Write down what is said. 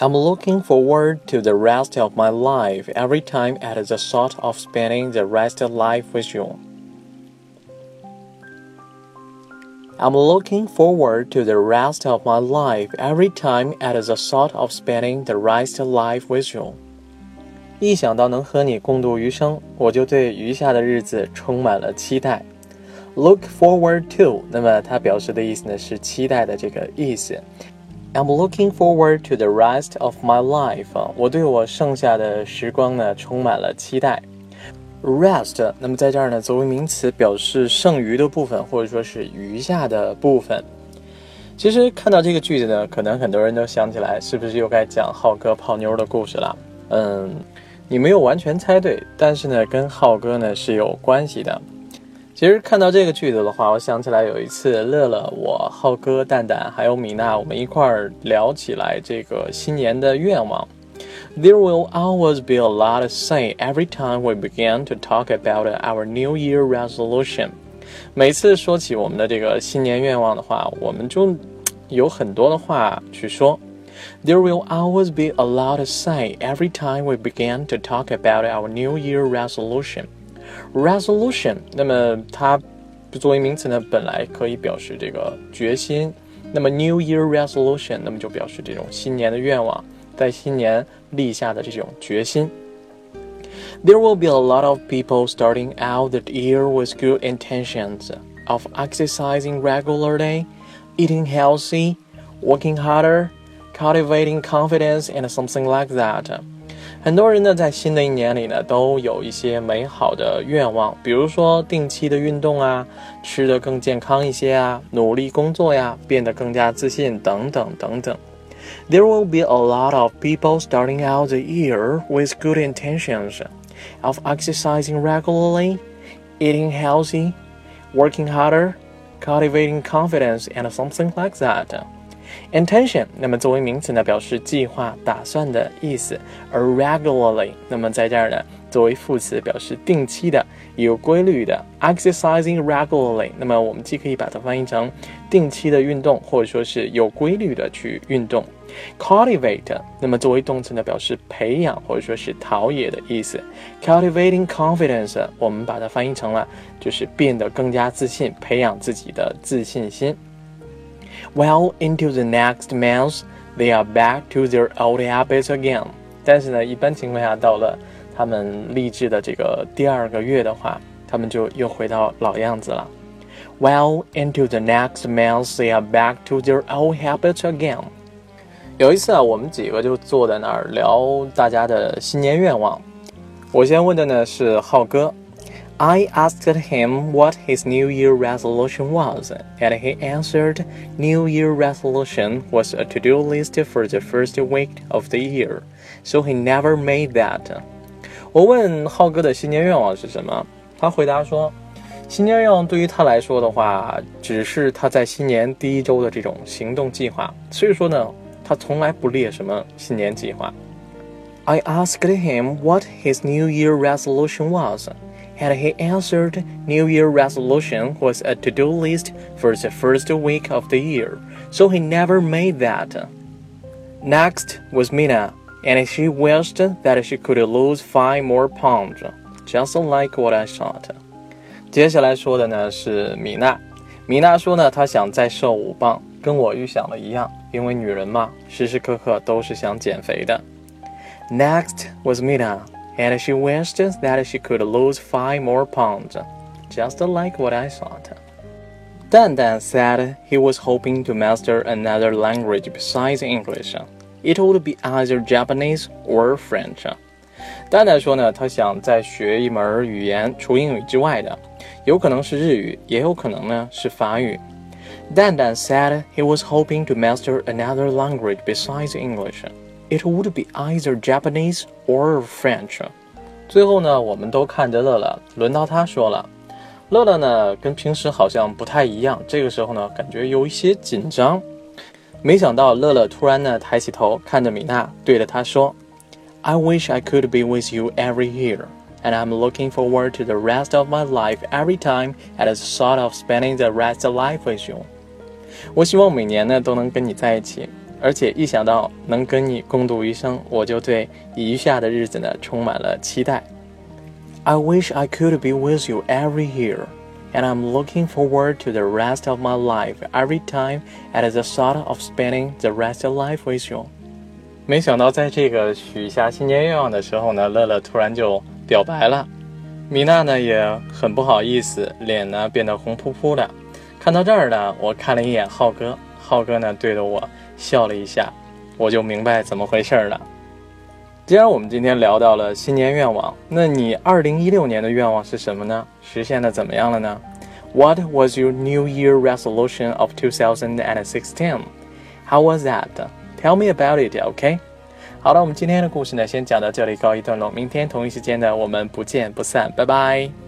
I'm looking forward to the rest of my life every time at the thought of spending the rest of life with you. I'm looking forward to the rest of my life every time at the thought of spending the rest of life with you. 一想到能和你共度余生，我就对余下的日子充满了期待。Look forward to，那么它表示的意思呢是期待的这个意思。 I'm looking forward to the rest of my life，我对我剩下的时光呢充满了期待。Rest，那么在这儿呢作为名词表示剩余的部分或者说是余下的部分。其实看到这个句子呢，可能很多人都想起来，是不是又该讲浩哥泡妞的故事了？嗯，你没有完全猜对，但是呢跟浩哥呢是有关系的。其实看到这个句子的话，我想起来有一次，乐乐、我、浩哥、蛋蛋还有米娜，我们一块儿聊起来这个新年的愿望。There will always be a lot to say every time we begin to talk about our New Year resolution。每次说起我们的这个新年愿望的话，我们就有很多的话去说。There will always be a lot to say every time we begin to talk about our New Year resolution。 resolution，那么它作为名词呢，本来可以表示这个决心。那么 New Year resolution，那么就表示这种新年的愿望，在新年立下的这种决心。There will be a lot of people starting out the year with good intentions of exercising regularly, eating healthy, working harder, cultivating confidence, and something like that. 很多人呢，在新的一年里呢，都有一些美好的愿望，比如说定期的运动啊，吃得更健康一些啊，努力工作呀，变得更加自信等等等等。There will be a lot of people starting out the year with good intentions of exercising regularly, eating healthy, working harder, cultivating confidence, and something like that. Intention，那么作为名词呢，表示计划、打算的意思；而 regularly，那么在这儿呢，作为副词，表示定期的、有规律的。Exercising regularly，那么我们既可以把它翻译成定期的运动，或者说是有规律的去运动。Cultivate，那么作为动词呢，表示培养或者说是陶冶的意思。Cultivating confidence，我们把它翻译成了就是变得更加自信，培养自己的自信心。Well into the next month, they are back to their old habits again. 但是呢，一般情况下，到了他们励志的这个第二个月的话，他们就又回到老样子了。Well into the next month, they are back to their old habits again. 有一次啊，我们几个就坐在那儿聊大家的新年愿望。我先问的呢是浩哥。I asked him what his New Year resolution was, and he answered New Year resolution was a to do list for the first week of the year, so he never made that. 我问浩哥的新年愿望是什么，他回答说，新年愿望对于他来说的话，只是他在新年第一周的这种行动计划，所以说呢，他从来不列什么新年计划。I asked him what his New Year resolution was and he answered New Year resolution was a to do list for the first week of the year, so he never made that. Next was Mina, and she wished that she could lose five more pounds, just like what I thought. 接下来说的呢是米娜，米娜说呢她想再瘦五磅，跟我预想的一样，因为女人嘛，时时刻刻都是想减肥的。Next was Mina and she wished that she could lose five more pounds, just like what I thought. Dan Dan said he was hoping to master another language besides English. It would be either Japanese or French. 蛋蛋说呢，他想再学一门语言，除英语之外的，有可能是日语，也有可能呢是法语。Dan Dan said he was hoping to master another language besides English. It would be either Japanese or French。最后呢，我们都看着乐乐，轮到他说了。乐乐呢，跟平时好像不太一样，这个时候呢，感觉有一些紧张。没想到乐乐突然呢，抬起头看着米娜，对着他说：“I wish I could be with you every year, and I'm looking forward to the rest of my life every time at the thought of spending the rest of life with you。”我希望每年呢都能跟你在一起。 而且一想到能跟你共度余生，我就对余下的日子呢充满了期待。I wish I could be with you every year, and I'm looking forward to the rest of my life every time at the thought of spending the rest of life with you。没想到在这个许下新年愿望的时候呢，乐乐突然就表白了。米娜呢也很不好意思，脸呢变得红扑扑的。看到这儿呢，我看了一眼浩哥，浩哥呢对着我。笑了一下，我就明白怎么回事了。既然我们今天聊到了新年愿望，那你二零一六年的愿望是什么呢？实现的怎么样了呢？What was your New Year resolution of 2016? How was that? Tell me about it, OK? 好了，我们今天的故事呢，先讲到这里，告一段落。明天同一时间呢，我们不见不散，拜拜。